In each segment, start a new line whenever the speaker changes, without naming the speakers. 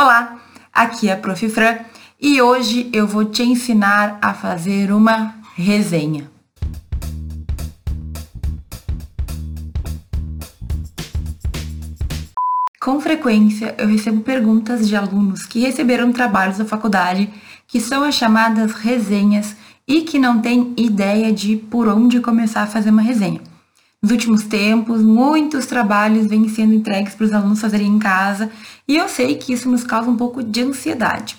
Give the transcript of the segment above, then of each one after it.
Olá, aqui é a Prof. Fran e hoje eu vou te ensinar a fazer uma resenha. Com frequência eu recebo perguntas de alunos que receberam trabalhos da faculdade que são as chamadas resenhas e que não têm ideia de por onde começar a fazer uma resenha. Nos últimos tempos, muitos trabalhos vêm sendo entregues para os alunos fazerem em casa e eu sei que isso nos causa um pouco de ansiedade.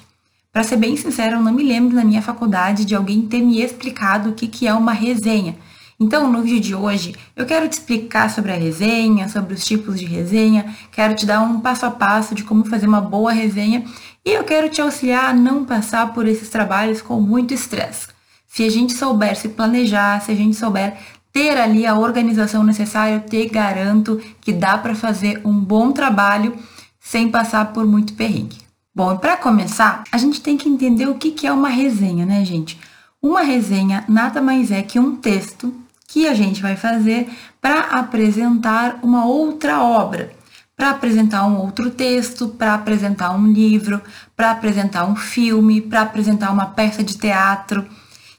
Para ser bem sincero, eu não me lembro na minha faculdade de alguém ter me explicado o que, que é uma resenha. Então, no vídeo de hoje, eu quero te explicar sobre a resenha, sobre os tipos de resenha, quero te dar um passo a passo de como fazer uma boa resenha e eu quero te auxiliar a não passar por esses trabalhos com muito estresse. Se a gente souber se planejar, se a gente souber ter ali a organização necessária, eu te garanto que dá para fazer um bom trabalho sem passar por muito perrengue. Bom, para começar, a gente tem que entender o que é uma resenha, né, gente? Uma resenha nada mais é que um texto que a gente vai fazer para apresentar uma outra obra, para apresentar um outro texto, para apresentar um livro, para apresentar um filme, para apresentar uma peça de teatro.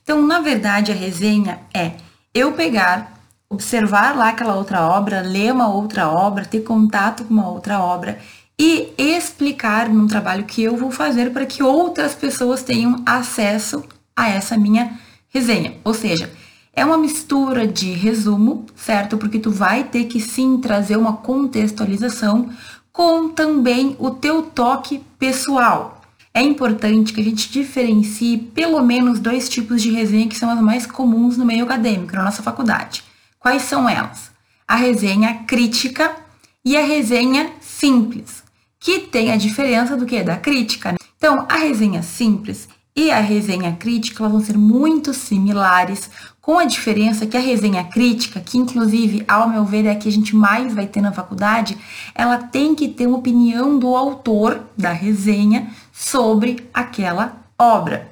Então, na verdade, a resenha é eu pegar, observar lá aquela outra obra, ler uma outra obra, ter contato com uma outra obra e explicar num trabalho que eu vou fazer para que outras pessoas tenham acesso a essa minha resenha. Ou seja, é uma mistura de resumo, certo? Porque tu vai ter que sim trazer uma contextualização com também o teu toque pessoal. É importante que a gente diferencie pelo menos dois tipos de resenha que são as mais comuns no meio acadêmico, na nossa faculdade. Quais são elas? A resenha crítica e a resenha simples, que tem a diferença do que é da crítica. Né? Então, a resenha simples e a resenha crítica vão ser muito similares, com a diferença que a resenha crítica, que inclusive, ao meu ver, é a que a gente mais vai ter na faculdade, ela tem que ter uma opinião do autor da resenha sobre aquela obra.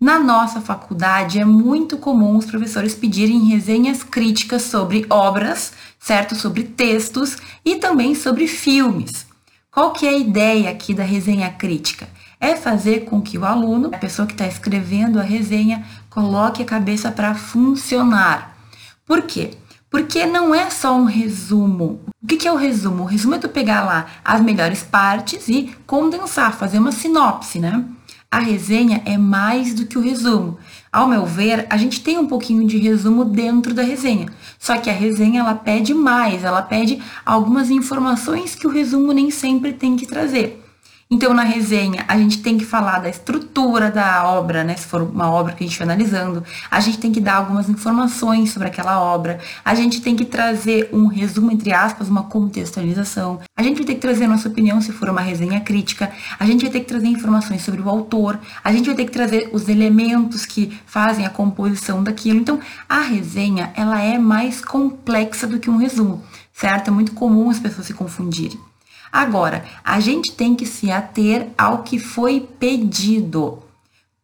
Na nossa faculdade é muito comum os professores pedirem resenhas críticas sobre obras, certo? Sobre textos e também sobre filmes. Qual que é a ideia aqui da resenha crítica? É fazer com que o aluno, a pessoa que está escrevendo a resenha, coloque a cabeça para funcionar. Por quê? Porque não é só um resumo. O que é o resumo? O resumo é tu pegar lá as melhores partes e condensar, fazer uma sinopse, né? A resenha é mais do que o resumo. Ao meu ver, a gente tem um pouquinho de resumo dentro da resenha. Só que a resenha ela pede mais, ela pede algumas informações que o resumo nem sempre tem que trazer. Então, na resenha, a gente tem que falar da estrutura da obra, né? Se for uma obra que a gente vai analisando, a gente tem que dar algumas informações sobre aquela obra, a gente tem que trazer um resumo, entre aspas, uma contextualização, a gente vai ter que trazer a nossa opinião se for uma resenha crítica, a gente vai ter que trazer informações sobre o autor, a gente vai ter que trazer os elementos que fazem a composição daquilo. Então, a resenha, ela é mais complexa do que um resumo, certo? É muito comum as pessoas se confundirem. Agora, a gente tem que se ater ao que foi pedido.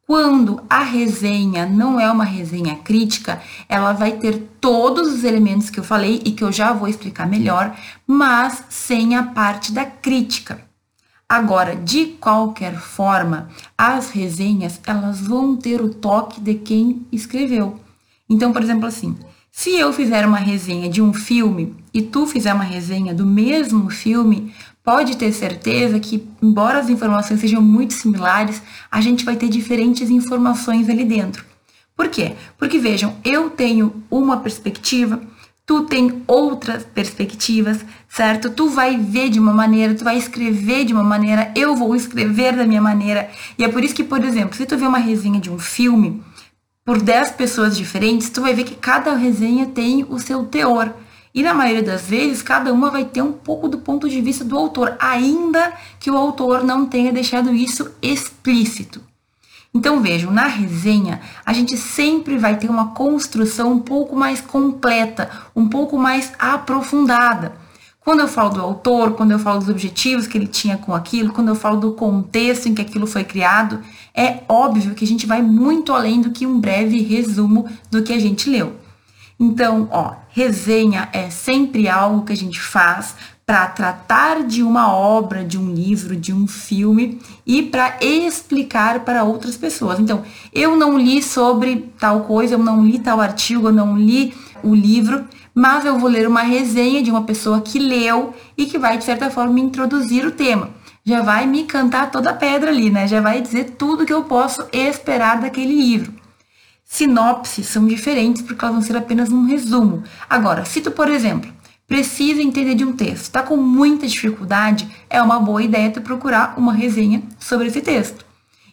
Quando a resenha não é uma resenha crítica, ela vai ter todos os elementos que eu falei e que eu já vou explicar melhor, mas sem a parte da crítica. Agora, de qualquer forma, as resenhas elas vão ter o toque de quem escreveu. Então, por exemplo, assim, se eu fizer uma resenha de um filme e tu fizer uma resenha do mesmo filme, pode ter certeza que, embora as informações sejam muito similares, a gente vai ter diferentes informações ali dentro. Por quê? Porque vejam, eu tenho uma perspectiva, tu tem outras perspectivas, certo? Tu vai ver de uma maneira, tu vai escrever de uma maneira, eu vou escrever da minha maneira. E é por isso que, por exemplo, se tu vê uma resenha de um filme por 10 pessoas diferentes, tu vai ver que cada resenha tem o seu teor. E na maioria das vezes, cada uma vai ter um pouco do ponto de vista do autor, ainda que o autor não tenha deixado isso explícito. Então vejam, na resenha, a gente sempre vai ter uma construção um pouco mais completa, um pouco mais aprofundada. Quando eu falo do autor, quando eu falo dos objetivos que ele tinha com aquilo, quando eu falo do contexto em que aquilo foi criado, é óbvio que a gente vai muito além do que um breve resumo do que a gente leu. Então, ó, resenha é sempre algo que a gente faz para tratar de uma obra, de um livro, de um filme e para explicar para outras pessoas. Então, eu não li sobre tal coisa, eu não li tal artigo, eu não li o livro, mas eu vou ler uma resenha de uma pessoa que leu e que vai, de certa forma, me introduzir o tema. Já vai me cantar toda a pedra ali, né? Já vai dizer tudo que eu posso esperar daquele livro. Sinopses são diferentes porque elas vão ser apenas um resumo. Agora, tu, por exemplo, precisa entender de um texto, está com muita dificuldade, é uma boa ideia tu procurar uma resenha sobre esse texto.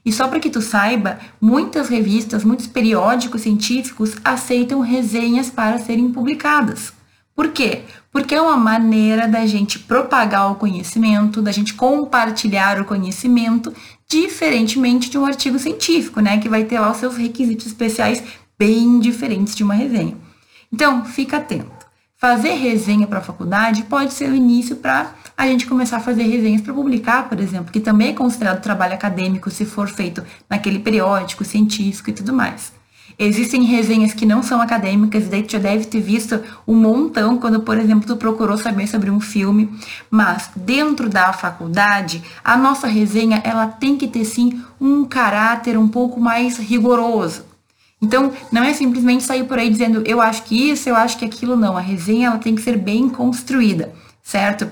E só para que tu saiba, muitas revistas, muitos periódicos científicos aceitam resenhas para serem publicadas. Por quê? Porque é uma maneira da gente propagar o conhecimento, da gente compartilhar o conhecimento, diferentemente de um artigo científico, né, que vai ter lá os seus requisitos especiais bem diferentes de uma resenha. Então, fica atento. Fazer resenha para a faculdade pode ser o início para a gente começar a fazer resenhas para publicar, por exemplo, que também é considerado trabalho acadêmico se for feito naquele periódico científico e tudo mais. Existem resenhas que não são acadêmicas, daí tu já deve ter visto um montão quando, por exemplo, tu procurou saber sobre um filme, mas dentro da faculdade, a nossa resenha, ela tem que ter sim um caráter um pouco mais rigoroso. Então, não é simplesmente sair por aí dizendo eu acho que isso, eu acho que aquilo, não. A resenha ela tem que ser bem construída, certo?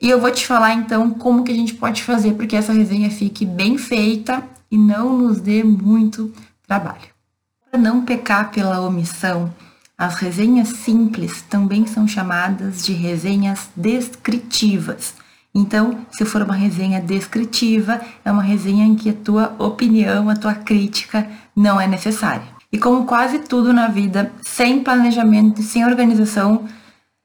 E eu vou te falar então como que a gente pode fazer para que essa resenha fique bem feita e não nos dê muito trabalho. Não pecar pela omissão, as resenhas simples também são chamadas de resenhas descritivas. Então, se for uma resenha descritiva, é uma resenha em que a tua opinião, a tua crítica não é necessária. E como quase tudo na vida, sem planejamento sem organização,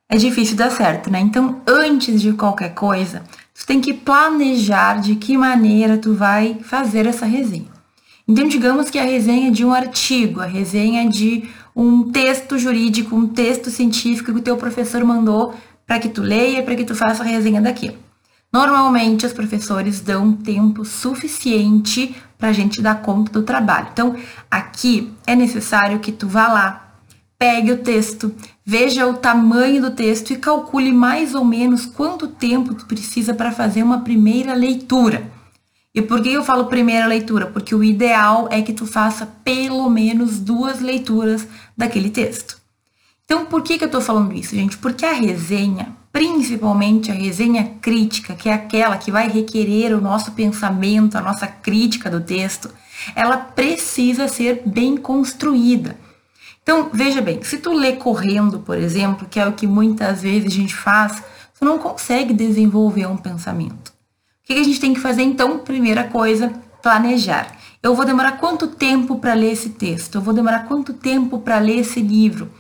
é difícil dar certo, né? Então, antes de qualquer coisa, tu tem que planejar de que maneira tu vai fazer essa resenha. Então, digamos que a resenha de um artigo, a resenha de um texto jurídico, um texto científico que o teu professor mandou para que tu leia, para que tu faça a resenha daquilo. Normalmente, os professores dão tempo suficiente para a gente dar conta do trabalho. Então, aqui é necessário que tu vá lá, pegue o texto, veja o tamanho do texto e calcule mais ou menos quanto tempo tu precisa para fazer uma primeira leitura. E por que eu falo primeira leitura? Porque o ideal é que tu faça pelo menos duas leituras daquele texto. Então, por que, que eu estou falando isso, gente? Porque a resenha principalmente a resenha crítica, que é aquela que vai requerer o nosso pensamento, a nossa crítica do texto, ela precisa ser bem construída. Então, veja bem, se tu lê correndo, por exemplo, que é o que muitas vezes a gente faz, tu não consegue desenvolver um pensamento. O que a gente tem que fazer então? Primeira coisa, planejar. Eu vou demorar quanto tempo para ler esse texto? Eu vou demorar quanto tempo para ler esse livro?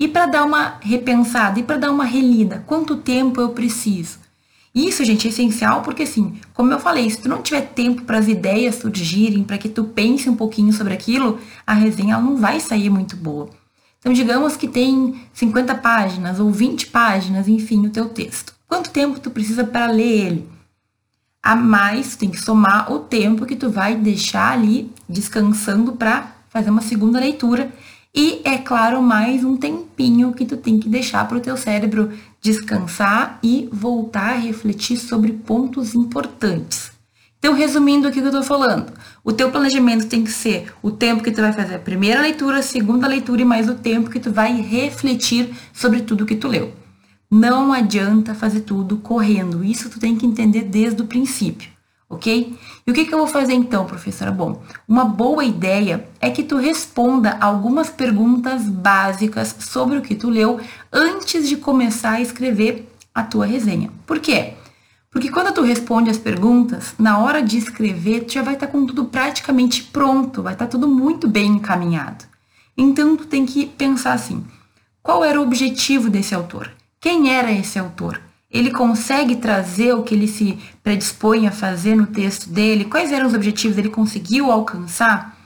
E para dar uma repensada, e para dar uma relida, quanto tempo eu preciso? Isso, gente, é essencial porque, assim, como eu falei, se tu não tiver tempo para as ideias surgirem, para que tu pense um pouquinho sobre aquilo, a resenha não vai sair muito boa. Então, digamos que tem 50 páginas ou 20 páginas, enfim, o teu texto. Quanto tempo tu precisa para ler ele? A mais, tem que somar o tempo que tu vai deixar ali descansando para fazer uma segunda leitura e, é claro, mais um tempinho que tu tem que deixar para o teu cérebro descansar e voltar a refletir sobre pontos importantes. Então, resumindo o que eu estou falando, o teu planejamento tem que ser o tempo que tu vai fazer a primeira leitura, a segunda leitura e mais o tempo que tu vai refletir sobre tudo que tu leu. Não adianta fazer tudo correndo, isso tu tem que entender desde o princípio ok? E o que, que eu vou fazer então, professora? Bom, uma boa ideia é que tu responda algumas perguntas básicas sobre o que tu leu antes de começar a escrever a tua resenha. Por quê? Porque quando tu responde as perguntas, na hora de escrever, tu já vai estar tá com tudo praticamente pronto, vai estar tá tudo muito bem encaminhado. Então tu tem que pensar assim: qual era o objetivo desse autor? Quem era esse autor? ele consegue trazer o que ele se predispõe a fazer no texto dele? Quais eram os objetivos? Ele conseguiu alcançar?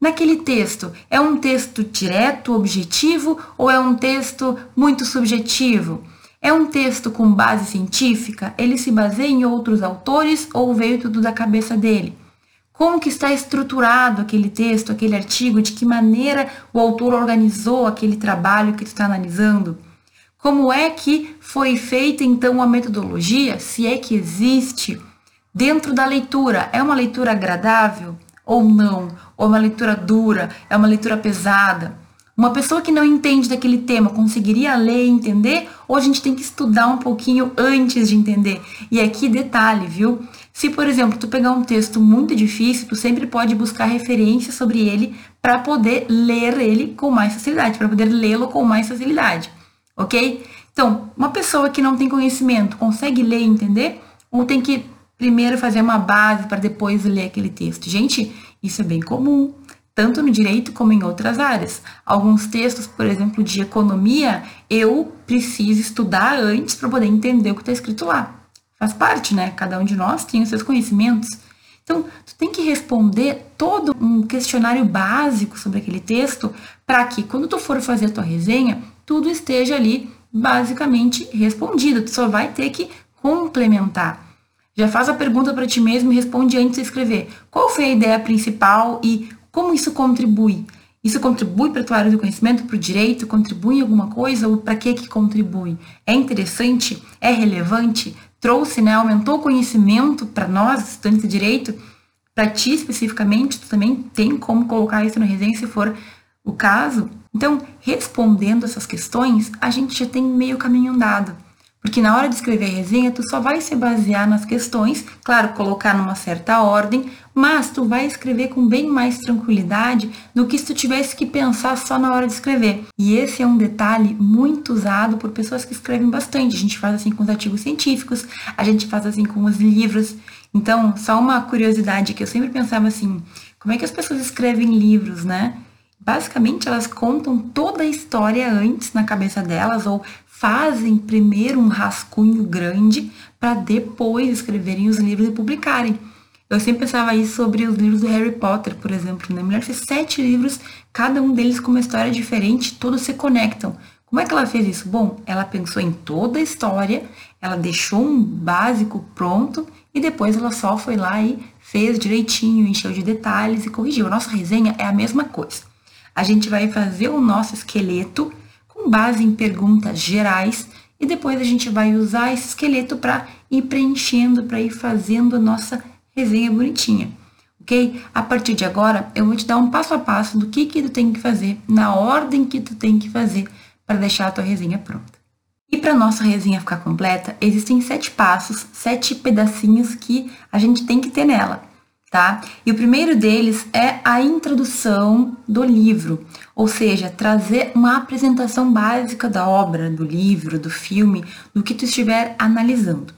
Naquele texto, é um texto direto, objetivo ou é um texto muito subjetivo? É um texto com base científica? Ele se baseia em outros autores ou veio tudo da cabeça dele? Como que está estruturado aquele texto, aquele artigo? De que maneira o autor organizou aquele trabalho que tu está analisando? Como é que foi feita então a metodologia, se é que existe, dentro da leitura? É uma leitura agradável ou não? Ou é uma leitura dura? É uma leitura pesada? Uma pessoa que não entende daquele tema conseguiria ler e entender? Ou a gente tem que estudar um pouquinho antes de entender? E aqui detalhe, viu? Se, por exemplo, tu pegar um texto muito difícil, tu sempre pode buscar referências sobre ele para poder ler ele com mais facilidade, para poder lê-lo com mais facilidade, ok? Então, uma pessoa que não tem conhecimento consegue ler e entender? Ou tem que primeiro fazer uma base para depois ler aquele texto? Gente, isso é bem comum tanto no direito como em outras áreas. Alguns textos, por exemplo, de economia, eu preciso estudar antes para poder entender o que está escrito lá. Faz parte, né? Cada um de nós tem os seus conhecimentos. Então, tu tem que responder todo um questionário básico sobre aquele texto para que, quando tu for fazer a tua resenha, tudo esteja ali basicamente respondido. Tu só vai ter que complementar. Já faz a pergunta para ti mesmo e responde antes de escrever. Qual foi a ideia principal e como isso contribui? Isso contribui para a tua área do conhecimento, para o direito? Contribui em alguma coisa ou para que que contribui? É interessante? É relevante? Trouxe, né? Aumentou o conhecimento para nós, estudantes de direito? Para ti especificamente, tu também tem como colocar isso no resenha se for o caso? Então, respondendo essas questões, a gente já tem meio caminho andado. Porque na hora de escrever a resenha, tu só vai se basear nas questões, claro, colocar numa certa ordem, mas tu vai escrever com bem mais tranquilidade do que se tu tivesse que pensar só na hora de escrever. E esse é um detalhe muito usado por pessoas que escrevem bastante. A gente faz assim com os artigos científicos, a gente faz assim com os livros. Então, só uma curiosidade que eu sempre pensava assim, como é que as pessoas escrevem livros, né? Basicamente, elas contam toda a história antes na cabeça delas ou fazem primeiro um rascunho grande para depois escreverem os livros e publicarem. Eu sempre pensava isso sobre os livros do Harry Potter, por exemplo, né? Melhor ser sete livros, cada um deles com uma história diferente, todos se conectam. Como é que ela fez isso? Bom, ela pensou em toda a história, ela deixou um básico pronto e depois ela só foi lá e fez direitinho, encheu de detalhes e corrigiu. A nossa resenha é a mesma coisa. A gente vai fazer o nosso esqueleto com base em perguntas gerais e depois a gente vai usar esse esqueleto para ir preenchendo, para ir fazendo a nossa resenha bonitinha, ok? A partir de agora, eu vou te dar um passo a passo do que, que tu tem que fazer, na ordem que tu tem que fazer para deixar a tua resenha pronta. E para nossa resenha ficar completa, existem sete passos, sete pedacinhos que a gente tem que ter nela tá? E o primeiro deles é a introdução do livro, ou seja, trazer uma apresentação básica da obra, do livro, do filme, do que tu estiver analisando.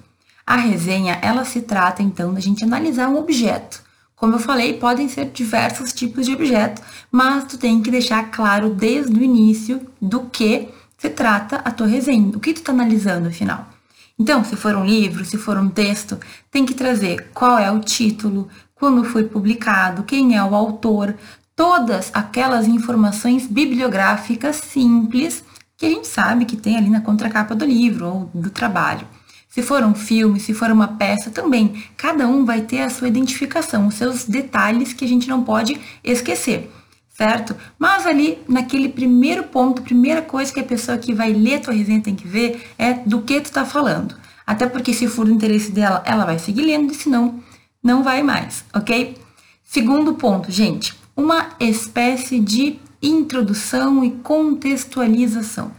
A resenha, ela se trata então da gente analisar um objeto. Como eu falei, podem ser diversos tipos de objeto, mas tu tem que deixar claro desde o início do que se trata a tua resenha, o que tu está analisando afinal. Então, se for um livro, se for um texto, tem que trazer qual é o título, quando foi publicado, quem é o autor, todas aquelas informações bibliográficas simples que a gente sabe que tem ali na contracapa do livro ou do trabalho. Se for um filme, se for uma peça, também, cada um vai ter a sua identificação, os seus detalhes que a gente não pode esquecer, certo? Mas ali, naquele primeiro ponto, primeira coisa que a pessoa que vai ler tua resenha tem que ver é do que tu está falando. Até porque se for do interesse dela, ela vai seguir lendo, e se não, não vai mais, ok? Segundo ponto, gente, uma espécie de introdução e contextualização. O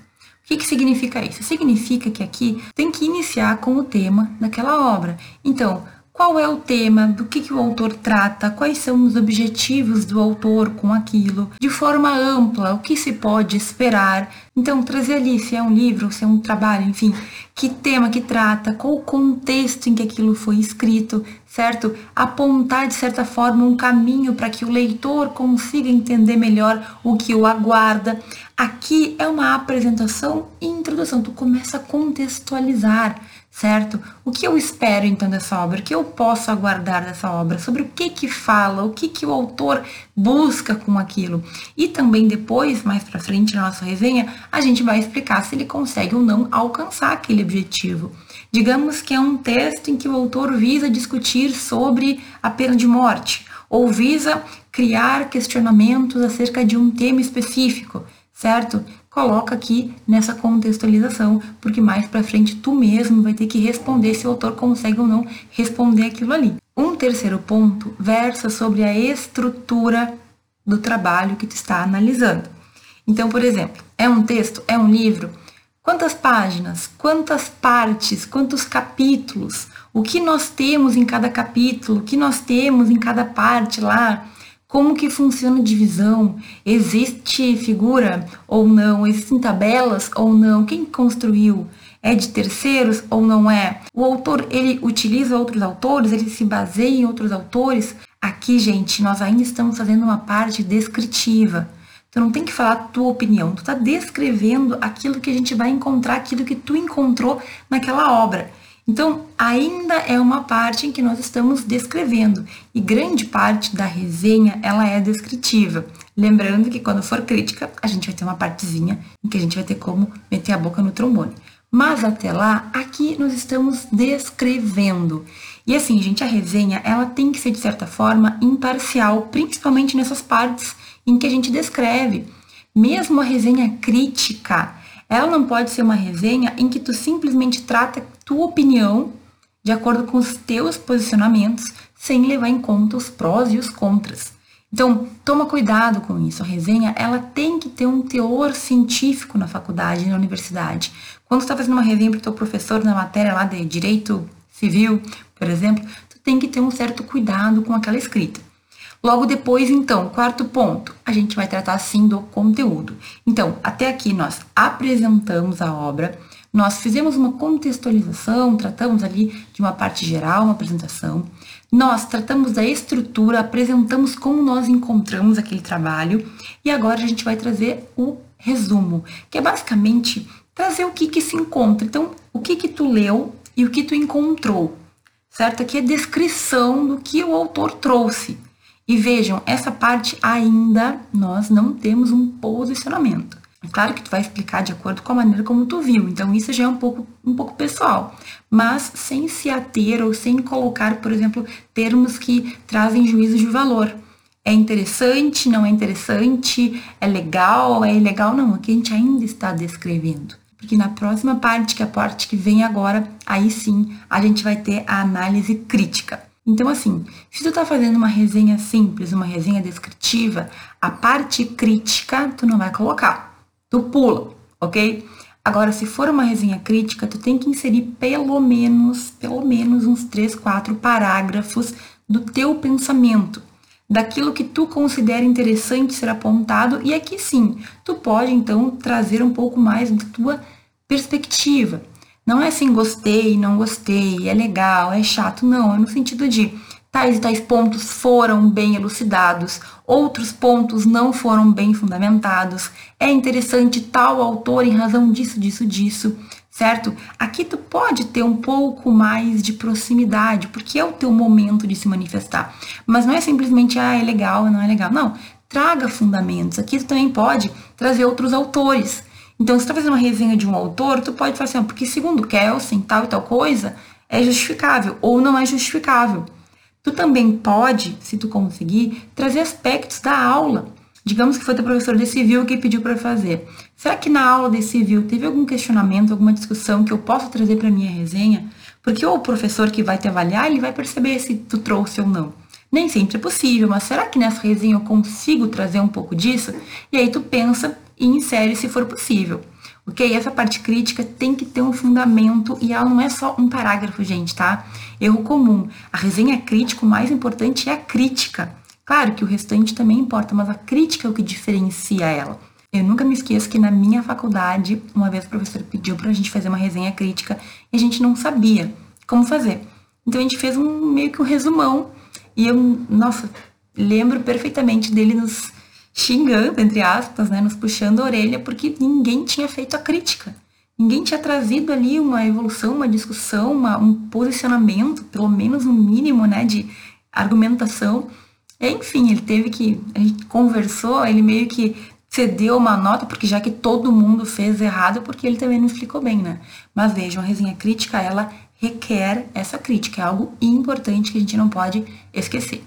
que, que significa isso? Significa que aqui tem que iniciar com o tema daquela obra. Então, qual é o tema, do que, que o autor trata, quais são os objetivos do autor com aquilo, de forma ampla, o que se pode esperar. Então, trazer ali se é um livro, se é um trabalho, enfim, que tema que trata, qual o contexto em que aquilo foi escrito, certo? Apontar, de certa forma, um caminho para que o leitor consiga entender melhor o que o aguarda. Aqui é uma apresentação e introdução, tu começa a contextualizar certo? O que eu espero então dessa obra? O que eu posso aguardar dessa obra? Sobre o que que fala? O que que o autor busca com aquilo? E também depois, mais para frente na nossa resenha, a gente vai explicar se ele consegue ou não alcançar aquele objetivo. Digamos que é um texto em que o autor visa discutir sobre a pena de morte ou visa criar questionamentos acerca de um tema específico, certo? coloca aqui nessa contextualização, porque mais para frente tu mesmo vai ter que responder se o autor consegue ou não responder aquilo ali. Um terceiro ponto versa sobre a estrutura do trabalho que tu está analisando. Então, por exemplo, é um texto, é um livro, quantas páginas, quantas partes, quantos capítulos, o que nós temos em cada capítulo, o que nós temos em cada parte lá, como que funciona a divisão? Existe figura ou não? Existem tabelas ou não? Quem construiu? É de terceiros ou não é? O autor, ele utiliza outros autores? Ele se baseia em outros autores? Aqui, gente, nós ainda estamos fazendo uma parte descritiva. Tu não tem que falar a tua opinião, tu está descrevendo aquilo que a gente vai encontrar, aquilo que tu encontrou naquela obra. Então, ainda é uma parte em que nós estamos descrevendo e grande parte da resenha ela é descritiva. Lembrando que quando for crítica, a gente vai ter uma partezinha em que a gente vai ter como meter a boca no trombone. Mas até lá, aqui nós estamos descrevendo. E assim, gente, a resenha, ela tem que ser de certa forma imparcial, principalmente nessas partes em que a gente descreve. Mesmo a resenha crítica, ela não pode ser uma resenha em que tu simplesmente trata tua opinião de acordo com os teus posicionamentos, sem levar em conta os prós e os contras. Então, toma cuidado com isso. A resenha, ela tem que ter um teor científico na faculdade, na universidade. Quando você está fazendo uma resenha para o teu professor na matéria lá de direito civil, por exemplo, tu tem que ter um certo cuidado com aquela escrita. Logo depois, então, quarto ponto, a gente vai tratar sim do conteúdo. Então, até aqui nós apresentamos a obra, nós fizemos uma contextualização, tratamos ali de uma parte geral, uma apresentação. Nós tratamos da estrutura, apresentamos como nós encontramos aquele trabalho e agora a gente vai trazer o resumo, que é basicamente trazer o que que se encontra. Então, o que que tu leu e o que tu encontrou, certo? Aqui é descrição do que o autor trouxe. E vejam, essa parte ainda nós não temos um posicionamento. É claro que tu vai explicar de acordo com a maneira como tu viu, então isso já é um pouco, um pouco pessoal, mas sem se ater ou sem colocar, por exemplo, termos que trazem juízo de valor. É interessante, não é interessante, é legal, é ilegal, não, aqui a gente ainda está descrevendo. Porque na próxima parte, que é a parte que vem agora, aí sim a gente vai ter a análise crítica. Então, assim, se tu tá fazendo uma resenha simples, uma resenha descritiva, a parte crítica tu não vai colocar. Tu pula, ok? Agora, se for uma resenha crítica, tu tem que inserir pelo menos, pelo menos uns três, quatro parágrafos do teu pensamento, daquilo que tu considera interessante ser apontado, e aqui sim, tu pode então trazer um pouco mais da tua perspectiva. Não é assim, gostei, não gostei, é legal, é chato, não. É no sentido de tais e tais pontos foram bem elucidados, outros pontos não foram bem fundamentados. É interessante tal autor em razão disso, disso, disso, certo? Aqui tu pode ter um pouco mais de proximidade, porque é o teu momento de se manifestar. Mas não é simplesmente, ah, é legal, não é legal. Não, traga fundamentos. Aqui tu também pode trazer outros autores. Então, se tu tá fazendo uma resenha de um autor, tu pode falar assim, ah, porque segundo Kelsen, tal e tal coisa, é justificável ou não é justificável. Tu também pode, se tu conseguir, trazer aspectos da aula. Digamos que foi teu professor de civil que pediu para fazer. Será que na aula de civil teve algum questionamento, alguma discussão que eu possa trazer para minha resenha? Porque o professor que vai te avaliar, ele vai perceber se tu trouxe ou não. Nem sempre é possível, mas será que nessa resenha eu consigo trazer um pouco disso? E aí tu pensa e insere se for possível. Ok? Essa parte crítica tem que ter um fundamento e ela não é só um parágrafo, gente, tá? Erro comum. A resenha crítica, o mais importante é a crítica. Claro que o restante também importa, mas a crítica é o que diferencia ela. Eu nunca me esqueço que na minha faculdade, uma vez o professor pediu pra gente fazer uma resenha crítica e a gente não sabia como fazer. Então a gente fez um meio que um resumão e eu, nossa, lembro perfeitamente dele nos xingando, entre aspas, né, nos puxando a orelha, porque ninguém tinha feito a crítica. Ninguém tinha trazido ali uma evolução, uma discussão, uma, um posicionamento, pelo menos um mínimo, né, de argumentação. Enfim, ele teve que, a gente conversou, ele meio que cedeu uma nota, porque já que todo mundo fez errado, porque ele também não explicou bem, né? Mas vejam, a resenha crítica, ela requer essa crítica, é algo importante que a gente não pode esquecer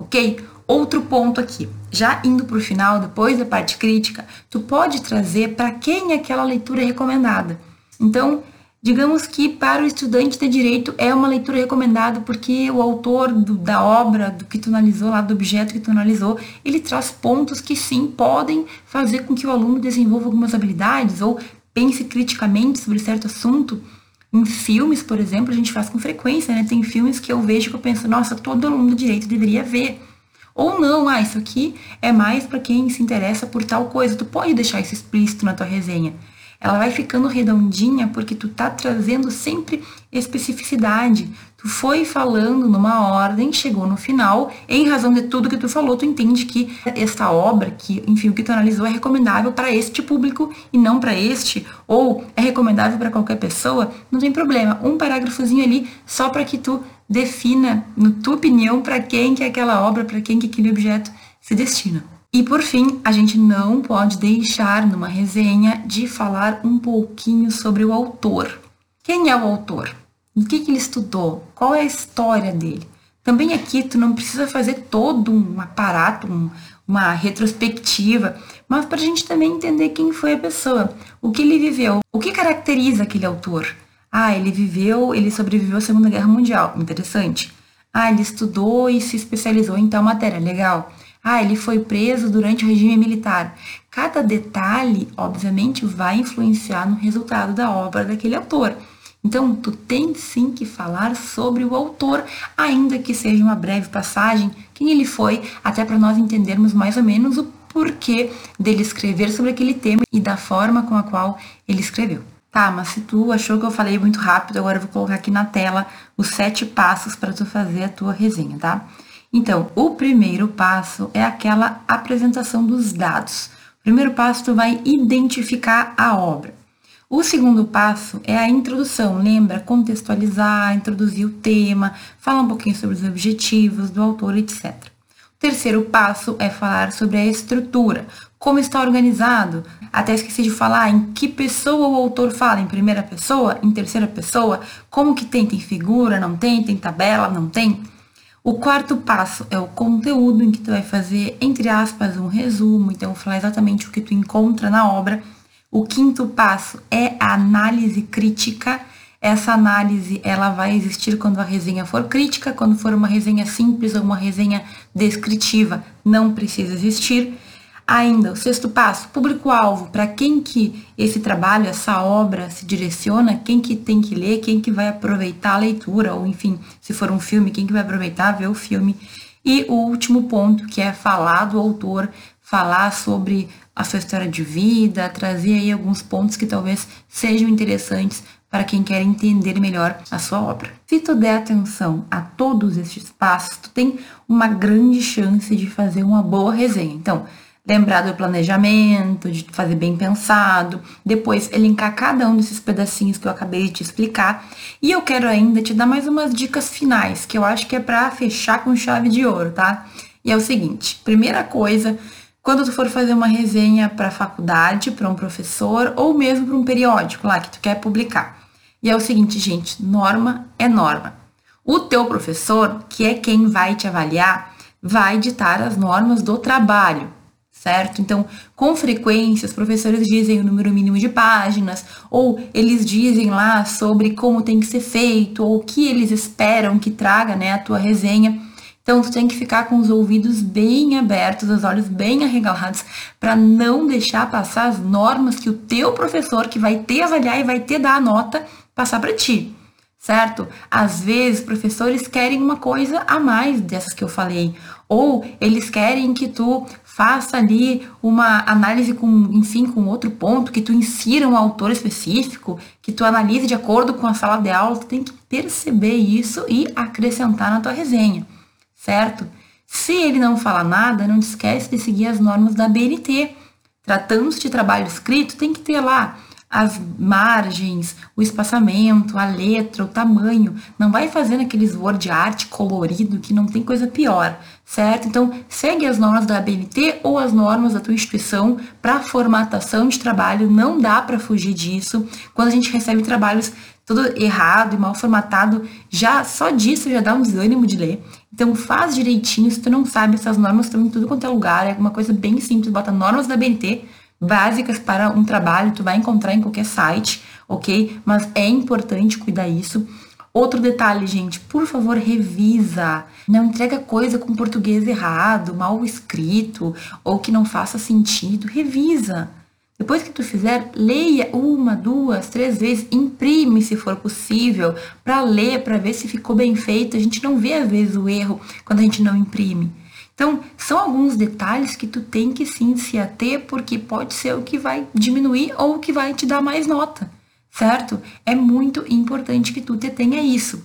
ok? Outro ponto aqui, já indo para o final, depois da parte crítica, tu pode trazer para quem aquela leitura é recomendada. Então, digamos que para o estudante de direito é uma leitura recomendada porque o autor do, da obra, do que tu analisou lá, do objeto que tu analisou, ele traz pontos que sim podem fazer com que o aluno desenvolva algumas habilidades ou pense criticamente sobre certo assunto. Em filmes, por exemplo, a gente faz com frequência, né? Tem filmes que eu vejo que eu penso, nossa, todo aluno direito deveria ver ou não, ah, isso aqui é mais para quem se interessa por tal coisa. Tu pode deixar isso explícito na tua resenha. Ela vai ficando redondinha porque tu tá trazendo sempre especificidade. Tu foi falando numa ordem, chegou no final, em razão de tudo que tu falou, tu entende que essa obra, que, enfim, o que tu analisou é recomendável para este público e não para este, ou é recomendável para qualquer pessoa, não tem problema. Um parágrafozinho ali só para que tu defina, na tua opinião, para quem que aquela obra, para quem que aquele objeto se destina. E por fim, a gente não pode deixar numa resenha de falar um pouquinho sobre o autor. Quem é o autor? O que, que ele estudou? Qual é a história dele? Também aqui tu não precisa fazer todo um aparato, um, uma retrospectiva, mas para a gente também entender quem foi a pessoa, o que ele viveu, o que caracteriza aquele autor. Ah, ele viveu, ele sobreviveu à Segunda Guerra Mundial. Interessante. Ah, ele estudou e se especializou em tal matéria. Legal. Ah, ele foi preso durante o regime militar. Cada detalhe, obviamente, vai influenciar no resultado da obra daquele autor. Então, tu tem sim que falar sobre o autor, ainda que seja uma breve passagem, quem ele foi, até para nós entendermos mais ou menos o porquê dele escrever sobre aquele tema e da forma com a qual ele escreveu. Tá, mas se tu achou que eu falei muito rápido, agora eu vou colocar aqui na tela os sete passos para tu fazer a tua resenha, tá? Então, o primeiro passo é aquela apresentação dos dados. O primeiro passo tu vai identificar a obra. O segundo passo é a introdução, lembra? Contextualizar, introduzir o tema, falar um pouquinho sobre os objetivos do autor, etc. O terceiro passo é falar sobre a estrutura, como está organizado. Até esqueci de falar em que pessoa o autor fala, em primeira pessoa, em terceira pessoa, como que tem, tem figura, não tem, tem tabela, não tem. O quarto passo é o conteúdo em que tu vai fazer, entre aspas, um resumo, então falar exatamente o que tu encontra na obra. O quinto passo é a análise crítica. Essa análise ela vai existir quando a resenha for crítica, quando for uma resenha simples ou uma resenha descritiva, não precisa existir. Ainda, o sexto passo, público-alvo, para quem que esse trabalho, essa obra se direciona, quem que tem que ler, quem que vai aproveitar a leitura, ou enfim, se for um filme, quem que vai aproveitar ver o filme. E o último ponto, que é falar do autor, falar sobre a sua história de vida, trazer aí alguns pontos que talvez sejam interessantes para quem quer entender melhor a sua obra. Se tu der atenção a todos estes passos, tu tem uma grande chance de fazer uma boa resenha. Então, lembrar do planejamento, de fazer bem pensado, depois elencar cada um desses pedacinhos que eu acabei de te explicar. E eu quero ainda te dar mais umas dicas finais, que eu acho que é para fechar com chave de ouro, tá? E é o seguinte, primeira coisa, quando tu for fazer uma resenha para faculdade, para um professor ou mesmo para um periódico lá que tu quer publicar. E é o seguinte, gente, norma é norma. O teu professor, que é quem vai te avaliar, vai ditar as normas do trabalho certo? Então, com frequência, os professores dizem o número mínimo de páginas, ou eles dizem lá sobre como tem que ser feito, ou o que eles esperam que traga, né, a tua resenha. Então, tu tem que ficar com os ouvidos bem abertos, os olhos bem arregalados, para não deixar passar as normas que o teu professor, que vai ter avaliar e vai ter dar a nota, passar para ti certo? Às vezes, professores querem uma coisa a mais dessas que eu falei, ou eles querem que tu faça ali uma análise com, enfim, com outro ponto, que tu insira um autor específico, que tu analise de acordo com a sala de aula, tu tem que perceber isso e acrescentar na tua resenha, certo? Se ele não fala nada, não esquece de seguir as normas da BNT. Tratando-se de trabalho escrito, tem que ter lá as margens, o espaçamento, a letra, o tamanho. Não vai fazendo aqueles word art colorido que não tem coisa pior, certo? Então, segue as normas da ABNT ou as normas da tua instituição para formatação de trabalho. Não dá para fugir disso. Quando a gente recebe trabalhos tudo errado e mal formatado, já só disso já dá um desânimo de ler. Então faz direitinho, se tu não sabe, essas normas estão em tudo quanto é lugar, é uma coisa bem simples, bota normas da BNT básicas para um trabalho, tu vai encontrar em qualquer site, ok? Mas é importante cuidar isso. Outro detalhe, gente, por favor, revisa. Não entrega coisa com português errado, mal escrito ou que não faça sentido. Revisa. Depois que tu fizer, leia uma, duas, três vezes, imprime se for possível, para ler, para ver se ficou bem feito. A gente não vê às vezes o erro quando a gente não imprime. Então, são alguns detalhes que tu tem que sim se ater, porque pode ser o que vai diminuir ou o que vai te dar mais nota certo? É muito importante que tu te tenha isso.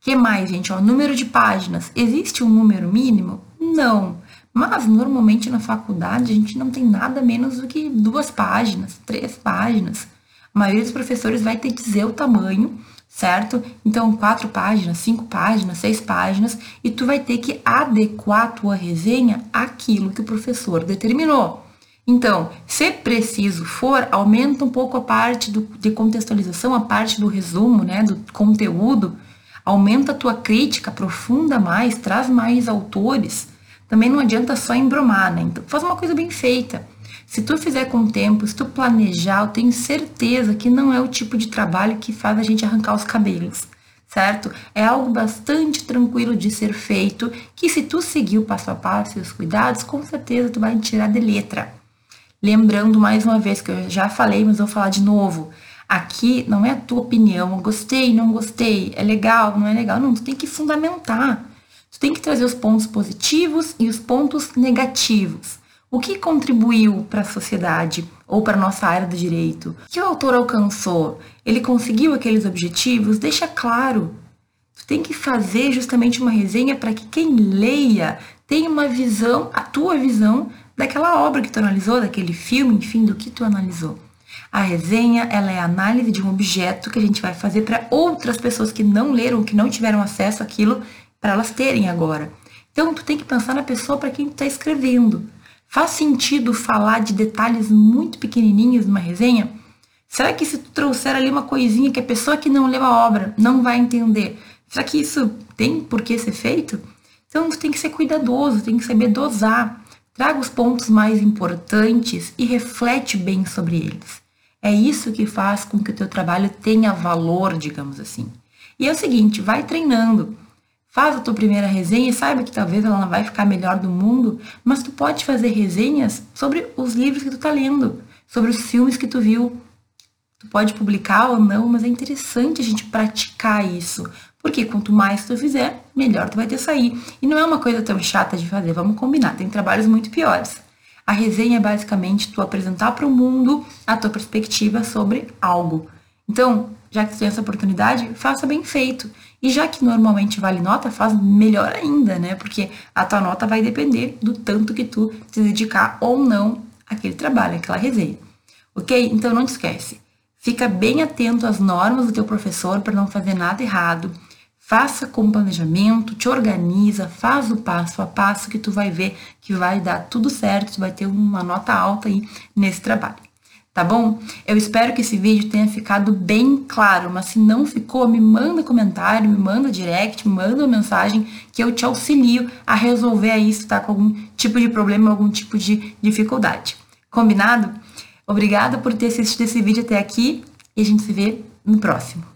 que mais, gente? Ó, número de páginas. Existe um número mínimo? Não. Mas normalmente na faculdade a gente não tem nada menos do que duas páginas, três páginas. A maioria dos professores vai te dizer o tamanho, certo? Então, quatro páginas, cinco páginas, seis páginas, e tu vai ter que adequar a tua resenha àquilo que o professor determinou. Então, se preciso for, aumenta um pouco a parte do, de contextualização, a parte do resumo, né, do conteúdo, aumenta a tua crítica, aprofunda mais, traz mais autores. Também não adianta só embromar, né? Então, faz uma coisa bem feita. Se tu fizer com tempo, se tu planejar, eu tenho certeza que não é o tipo de trabalho que faz a gente arrancar os cabelos, certo? É algo bastante tranquilo de ser feito, que se tu seguir o passo a passo e os cuidados, com certeza tu vai tirar de letra. Lembrando mais uma vez que eu já falei, mas vou falar de novo. Aqui não é a tua opinião, gostei, não gostei, é legal, não é legal. Não, tu tem que fundamentar. Tem que trazer os pontos positivos e os pontos negativos. O que contribuiu para a sociedade ou para a nossa área do direito? O que o autor alcançou? Ele conseguiu aqueles objetivos? Deixa claro. Tu tem que fazer justamente uma resenha para que quem leia tenha uma visão, a tua visão daquela obra que tu analisou, daquele filme, enfim, do que tu analisou. A resenha, ela é a análise de um objeto que a gente vai fazer para outras pessoas que não leram, que não tiveram acesso àquilo, para elas terem agora. Então, tu tem que pensar na pessoa para quem tu está escrevendo. Faz sentido falar de detalhes muito pequenininhos numa resenha? Será que se tu trouxer ali uma coisinha que a pessoa que não leu a obra não vai entender, será que isso tem por que ser feito? Então, tu tem que ser cuidadoso, tem que saber dosar. Traga os pontos mais importantes e reflete bem sobre eles. É isso que faz com que o teu trabalho tenha valor, digamos assim. E é o seguinte, vai treinando. Faz a tua primeira resenha e saiba que talvez ela não vai ficar melhor do mundo, mas tu pode fazer resenhas sobre os livros que tu tá lendo, sobre os filmes que tu viu. Tu pode publicar ou não, mas é interessante a gente praticar isso, porque quanto mais tu fizer, melhor tu vai ter sair. E não é uma coisa tão chata de fazer, vamos combinar, tem trabalhos muito piores. A resenha é basicamente tu apresentar para o mundo a tua perspectiva sobre algo. Então, já que tu tem essa oportunidade, faça bem feito. E já que normalmente vale nota, faz melhor ainda, né? Porque a tua nota vai depender do tanto que tu te dedicar ou não àquele trabalho, àquela resenha. Ok? Então não te esquece. Fica bem atento às normas do teu professor para não fazer nada errado Faça com planejamento, te organiza, faz o passo a passo que tu vai ver que vai dar tudo certo, tu vai ter uma nota alta aí nesse trabalho. Tá bom? Eu espero que esse vídeo tenha ficado bem claro, mas se não ficou, me manda comentário, me manda direct, me manda uma mensagem que eu te auxilio a resolver isso, tá? Com algum tipo de problema, algum tipo de dificuldade. Combinado? Obrigada por ter assistido esse vídeo até aqui e a gente se vê no próximo.